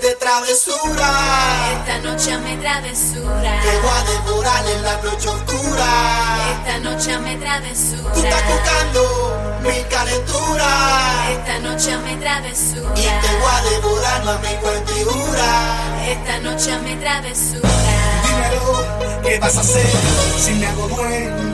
de travesura. Esta noche me travesura. Llego a devorar en la noche oscura. Esta noche me travesura. Tú estás buscando mi calentura. Esta noche me travesura. Y te voy a devorar, mami, con figura. Esta noche me travesura. Dímelo, ¿qué vas a hacer si me hago dueño?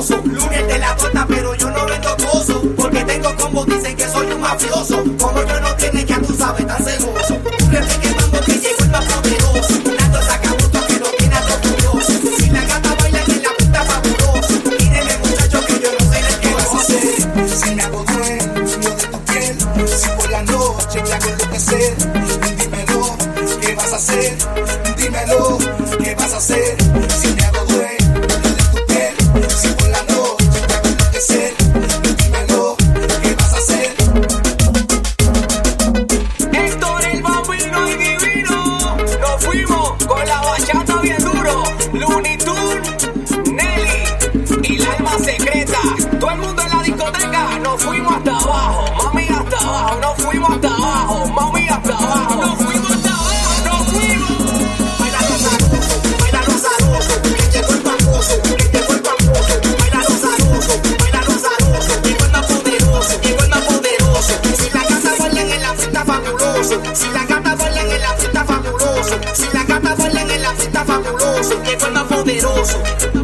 famoso. Lunes de la bota, pero yo no vendo coso. Porque tengo combo, dicen que soy un mafioso. Como yo no tiene que tú sabes, tan seguro. Looney Tunes, Nelly y la alma secreta. Todo el mundo en la discoteca, nos fuimos hasta abajo, mami hasta abajo, nos fuimos hasta abajo. se que suena poderoso.